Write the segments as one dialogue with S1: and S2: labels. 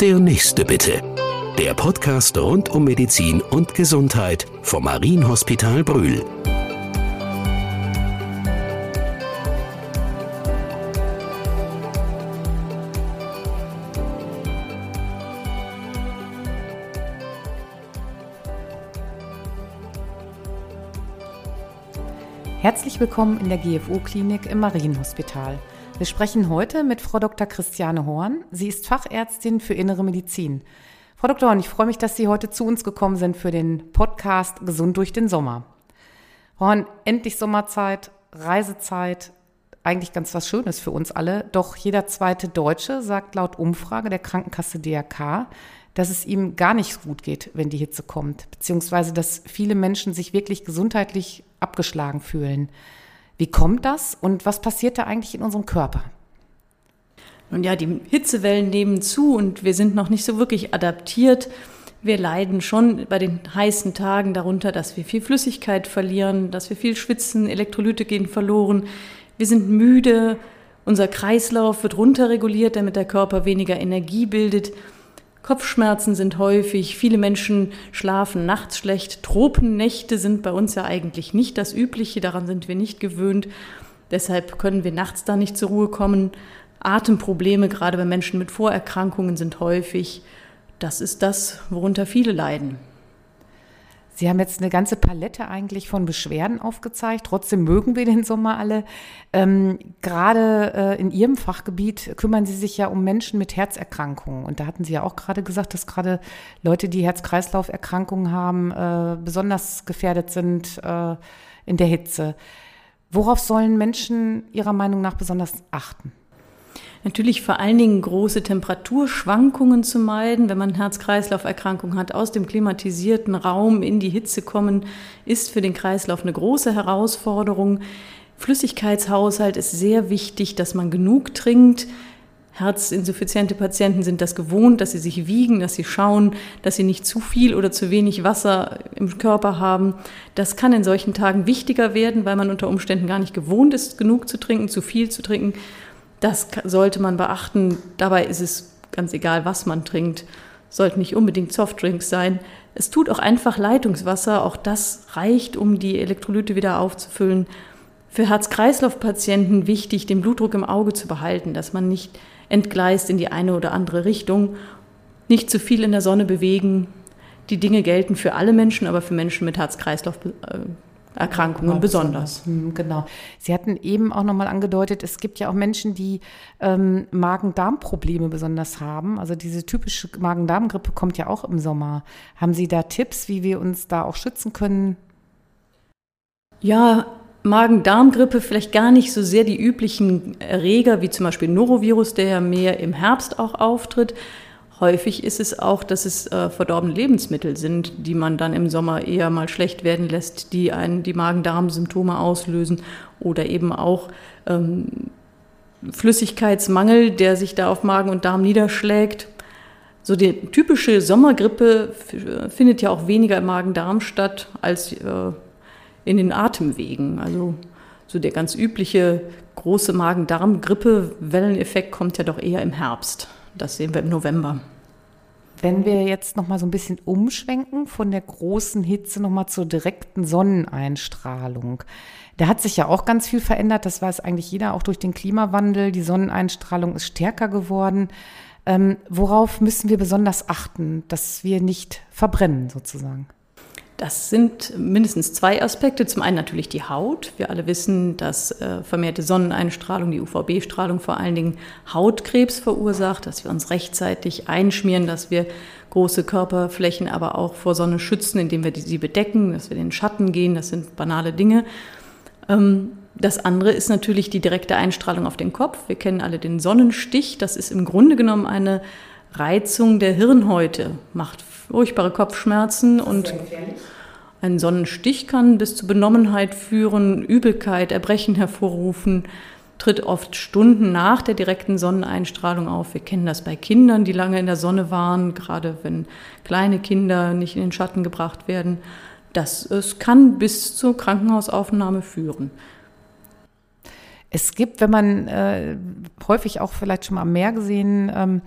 S1: Der nächste bitte. Der Podcast rund um Medizin und Gesundheit vom Marienhospital Brühl.
S2: Herzlich willkommen in der GFO-Klinik im Marienhospital. Wir sprechen heute mit Frau Dr. Christiane Horn. Sie ist Fachärztin für Innere Medizin. Frau Dr. Horn, ich freue mich, dass Sie heute zu uns gekommen sind für den Podcast Gesund durch den Sommer. Horn, endlich Sommerzeit, Reisezeit, eigentlich ganz was Schönes für uns alle. Doch jeder zweite Deutsche sagt laut Umfrage der Krankenkasse DRK, dass es ihm gar nicht gut geht, wenn die Hitze kommt, beziehungsweise dass viele Menschen sich wirklich gesundheitlich abgeschlagen fühlen. Wie kommt das und was passiert da eigentlich in unserem Körper?
S3: Nun ja, die Hitzewellen nehmen zu und wir sind noch nicht so wirklich adaptiert. Wir leiden schon bei den heißen Tagen darunter, dass wir viel Flüssigkeit verlieren, dass wir viel schwitzen, Elektrolyte gehen verloren. Wir sind müde, unser Kreislauf wird runterreguliert, damit der Körper weniger Energie bildet. Kopfschmerzen sind häufig, viele Menschen schlafen nachts schlecht. Tropennächte sind bei uns ja eigentlich nicht das Übliche, daran sind wir nicht gewöhnt. Deshalb können wir nachts da nicht zur Ruhe kommen. Atemprobleme, gerade bei Menschen mit Vorerkrankungen, sind häufig. Das ist das, worunter viele leiden.
S2: Sie haben jetzt eine ganze Palette eigentlich von Beschwerden aufgezeigt. Trotzdem mögen wir den Sommer alle. Ähm, gerade äh, in Ihrem Fachgebiet kümmern Sie sich ja um Menschen mit Herzerkrankungen. Und da hatten Sie ja auch gerade gesagt, dass gerade Leute, die Herz-Kreislauf-Erkrankungen haben, äh, besonders gefährdet sind äh, in der Hitze. Worauf sollen Menschen Ihrer Meinung nach besonders achten?
S3: Natürlich vor allen Dingen große Temperaturschwankungen zu meiden. Wenn man Herz-Kreislauf-Erkrankung hat, aus dem klimatisierten Raum in die Hitze kommen, ist für den Kreislauf eine große Herausforderung. Flüssigkeitshaushalt ist sehr wichtig, dass man genug trinkt. Herzinsuffiziente Patienten sind das gewohnt, dass sie sich wiegen, dass sie schauen, dass sie nicht zu viel oder zu wenig Wasser im Körper haben. Das kann in solchen Tagen wichtiger werden, weil man unter Umständen gar nicht gewohnt ist, genug zu trinken, zu viel zu trinken. Das sollte man beachten. Dabei ist es ganz egal, was man trinkt. Sollten nicht unbedingt Softdrinks sein. Es tut auch einfach Leitungswasser. Auch das reicht, um die Elektrolyte wieder aufzufüllen. Für Herz-Kreislauf-Patienten wichtig, den Blutdruck im Auge zu behalten, dass man nicht entgleist in die eine oder andere Richtung. Nicht zu viel in der Sonne bewegen. Die Dinge gelten für alle Menschen, aber für Menschen mit Herz-Kreislauf äh, Erkrankungen genau, besonders.
S2: Hm, genau. Sie hatten eben auch nochmal angedeutet, es gibt ja auch Menschen, die ähm, Magen-Darm-Probleme besonders haben. Also diese typische Magen-Darm-Grippe kommt ja auch im Sommer. Haben Sie da Tipps, wie wir uns da auch schützen können?
S3: Ja, Magen-Darm-Grippe vielleicht gar nicht so sehr die üblichen Erreger wie zum Beispiel Norovirus, der ja mehr im Herbst auch auftritt. Häufig ist es auch, dass es äh, verdorbene Lebensmittel sind, die man dann im Sommer eher mal schlecht werden lässt, die einen die Magen-Darm-Symptome auslösen oder eben auch ähm, Flüssigkeitsmangel, der sich da auf Magen und Darm niederschlägt. So die typische Sommergrippe findet ja auch weniger im Magen-Darm statt als äh, in den Atemwegen. Also so der ganz übliche große Magen-Darm-Grippe-Welleneffekt kommt ja doch eher im Herbst. Das sehen wir im November.
S2: Wenn wir jetzt noch mal so ein bisschen umschwenken von der großen Hitze noch mal zur direkten Sonneneinstrahlung. Da hat sich ja auch ganz viel verändert. Das weiß eigentlich jeder, auch durch den Klimawandel. Die Sonneneinstrahlung ist stärker geworden. Ähm, worauf müssen wir besonders achten, dass wir nicht verbrennen sozusagen?
S3: Das sind mindestens zwei Aspekte. Zum einen natürlich die Haut. Wir alle wissen, dass äh, vermehrte Sonneneinstrahlung, die UVB-Strahlung vor allen Dingen Hautkrebs verursacht, dass wir uns rechtzeitig einschmieren, dass wir große Körperflächen aber auch vor Sonne schützen, indem wir die, sie bedecken, dass wir in den Schatten gehen. Das sind banale Dinge. Ähm, das andere ist natürlich die direkte Einstrahlung auf den Kopf. Wir kennen alle den Sonnenstich. Das ist im Grunde genommen eine Reizung der Hirnhäute, macht furchtbare Kopfschmerzen und ein Sonnenstich kann bis zu Benommenheit führen, Übelkeit, Erbrechen hervorrufen, tritt oft Stunden nach der direkten Sonneneinstrahlung auf. Wir kennen das bei Kindern, die lange in der Sonne waren, gerade wenn kleine Kinder nicht in den Schatten gebracht werden. Das, es kann bis zur Krankenhausaufnahme führen.
S2: Es gibt, wenn man äh, häufig auch vielleicht schon mal am Meer gesehen, ähm,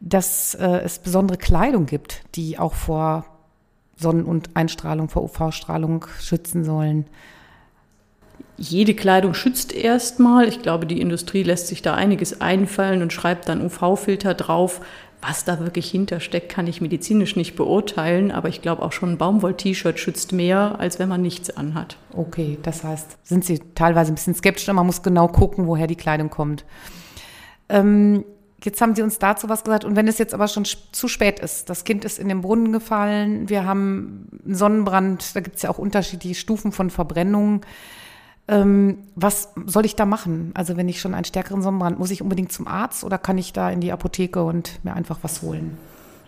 S2: dass äh, es besondere Kleidung gibt, die auch vor Sonnen- und Einstrahlung, vor UV-Strahlung schützen sollen.
S3: Jede Kleidung schützt erstmal. Ich glaube, die Industrie lässt sich da einiges einfallen und schreibt dann UV-Filter drauf. Was da wirklich hintersteckt, kann ich medizinisch nicht beurteilen, aber ich glaube auch schon ein Baumwoll-T-Shirt schützt mehr, als wenn man nichts anhat.
S2: Okay, das heißt, sind Sie teilweise ein bisschen skeptisch, man muss genau gucken, woher die Kleidung kommt. Ähm, jetzt haben Sie uns dazu was gesagt. Und wenn es jetzt aber schon zu spät ist, das Kind ist in den Brunnen gefallen, wir haben einen Sonnenbrand, da gibt es ja auch unterschiedliche Stufen von Verbrennungen. Ähm, was soll ich da machen? Also wenn ich schon einen stärkeren Sonnenbrand, muss ich unbedingt zum Arzt oder kann ich da in die Apotheke und mir einfach was holen?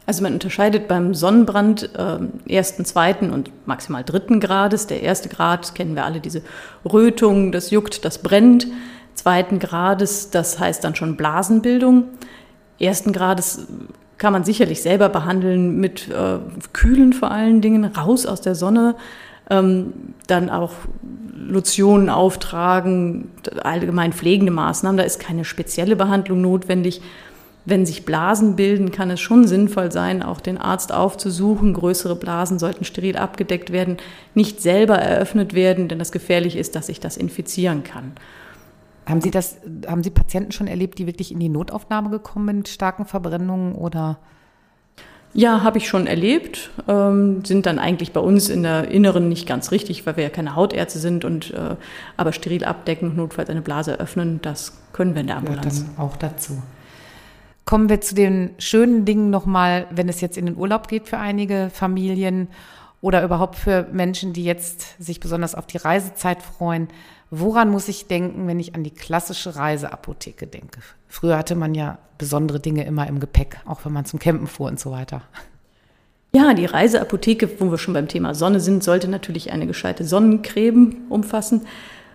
S3: Also man unterscheidet beim Sonnenbrand äh, ersten, zweiten und maximal dritten Grades. Der erste Grad kennen wir alle, diese Rötung, das juckt, das brennt. Zweiten Grades, das heißt dann schon Blasenbildung. Ersten Grades kann man sicherlich selber behandeln mit äh, Kühlen vor allen Dingen, raus aus der Sonne, ähm, dann auch Lotionen auftragen, allgemein pflegende Maßnahmen. Da ist keine spezielle Behandlung notwendig. Wenn sich Blasen bilden, kann es schon sinnvoll sein, auch den Arzt aufzusuchen. Größere Blasen sollten steril abgedeckt werden, nicht selber eröffnet werden, denn das gefährlich ist, dass sich das infizieren kann.
S2: Haben Sie das, haben Sie Patienten schon erlebt, die wirklich in die Notaufnahme gekommen sind mit starken Verbrennungen oder?
S3: Ja, habe ich schon erlebt. Ähm, sind dann eigentlich bei uns in der Inneren nicht ganz richtig, weil wir ja keine Hautärzte sind und äh, aber steril abdecken, notfalls eine Blase öffnen, das können wir in der Ambulanz.
S2: Ja, dann auch dazu. Kommen wir zu den schönen Dingen nochmal, wenn es jetzt in den Urlaub geht für einige Familien oder überhaupt für Menschen, die jetzt sich besonders auf die Reisezeit freuen. Woran muss ich denken, wenn ich an die klassische Reiseapotheke denke? Früher hatte man ja besondere Dinge immer im Gepäck, auch wenn man zum Campen fuhr und so weiter.
S3: Ja, die Reiseapotheke, wo wir schon beim Thema Sonne sind, sollte natürlich eine gescheite Sonnencreme umfassen.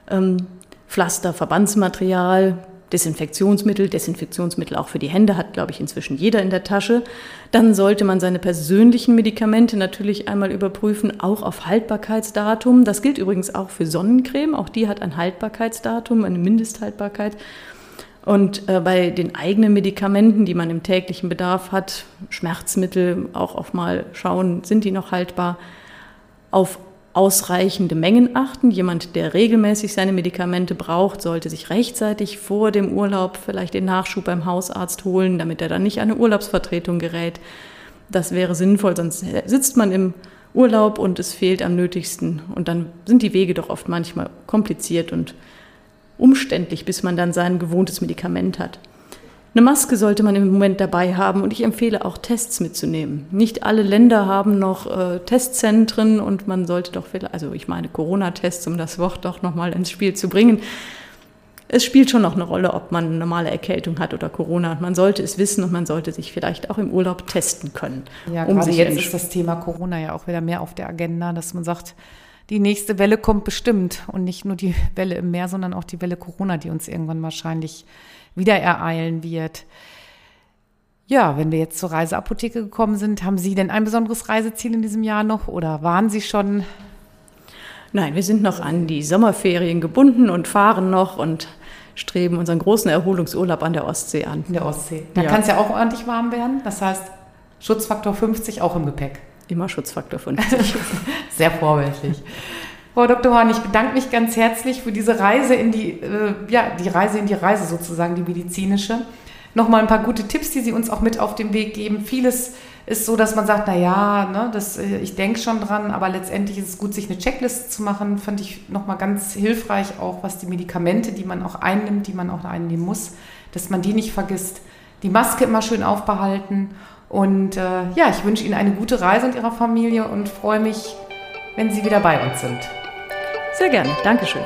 S3: Ähm, Pflaster, Verbandsmaterial, Desinfektionsmittel, Desinfektionsmittel auch für die Hände hat, glaube ich, inzwischen jeder in der Tasche. Dann sollte man seine persönlichen Medikamente natürlich einmal überprüfen, auch auf Haltbarkeitsdatum. Das gilt übrigens auch für Sonnencreme. Auch die hat ein Haltbarkeitsdatum, eine Mindesthaltbarkeit. Und äh, bei den eigenen Medikamenten, die man im täglichen Bedarf hat, Schmerzmittel, auch auf mal schauen, sind die noch haltbar. Auf ausreichende Mengen achten. Jemand, der regelmäßig seine Medikamente braucht, sollte sich rechtzeitig vor dem Urlaub vielleicht den Nachschub beim Hausarzt holen, damit er dann nicht eine Urlaubsvertretung gerät. Das wäre sinnvoll, sonst sitzt man im Urlaub und es fehlt am nötigsten. Und dann sind die Wege doch oft manchmal kompliziert und umständlich, bis man dann sein gewohntes Medikament hat. Eine Maske sollte man im Moment dabei haben und ich empfehle auch Tests mitzunehmen. Nicht alle Länder haben noch äh, Testzentren und man sollte doch, also ich meine Corona-Tests, um das Wort doch nochmal ins Spiel zu bringen. Es spielt schon noch eine Rolle, ob man eine normale Erkältung hat oder Corona. Man sollte es wissen und man sollte sich vielleicht auch im Urlaub testen können.
S2: Ja, um gerade jetzt ist das Thema Corona ja auch wieder mehr auf der Agenda, dass man sagt, die nächste Welle kommt bestimmt und nicht nur die Welle im Meer, sondern auch die Welle Corona, die uns irgendwann wahrscheinlich wieder ereilen wird. Ja, wenn wir jetzt zur Reiseapotheke gekommen sind, haben Sie denn ein besonderes Reiseziel in diesem Jahr noch oder waren Sie schon?
S3: Nein, wir sind noch an die Sommerferien gebunden und fahren noch und streben unseren großen Erholungsurlaub an der Ostsee an.
S2: In der Ostsee. Da ja. kann es ja auch ordentlich warm werden. Das heißt, Schutzfaktor 50 auch im Gepäck.
S3: Immer Schutzfaktor 50.
S2: Sehr vorbildlich. Frau Dr. Horn, ich bedanke mich ganz herzlich für diese Reise in die, äh, ja, die Reise in die Reise sozusagen, die medizinische. Nochmal ein paar gute Tipps, die Sie uns auch mit auf den Weg geben. Vieles ist so, dass man sagt, na ja, ne, das, äh, ich denke schon dran, aber letztendlich ist es gut, sich eine Checkliste zu machen. Fand ich nochmal ganz hilfreich, auch was die Medikamente, die man auch einnimmt, die man auch einnehmen muss, dass man die nicht vergisst. Die Maske immer schön aufbehalten. Und äh, ja, ich wünsche Ihnen eine gute Reise und Ihrer Familie und freue mich, wenn Sie wieder bei uns sind.
S3: Sehr gerne. Dankeschön.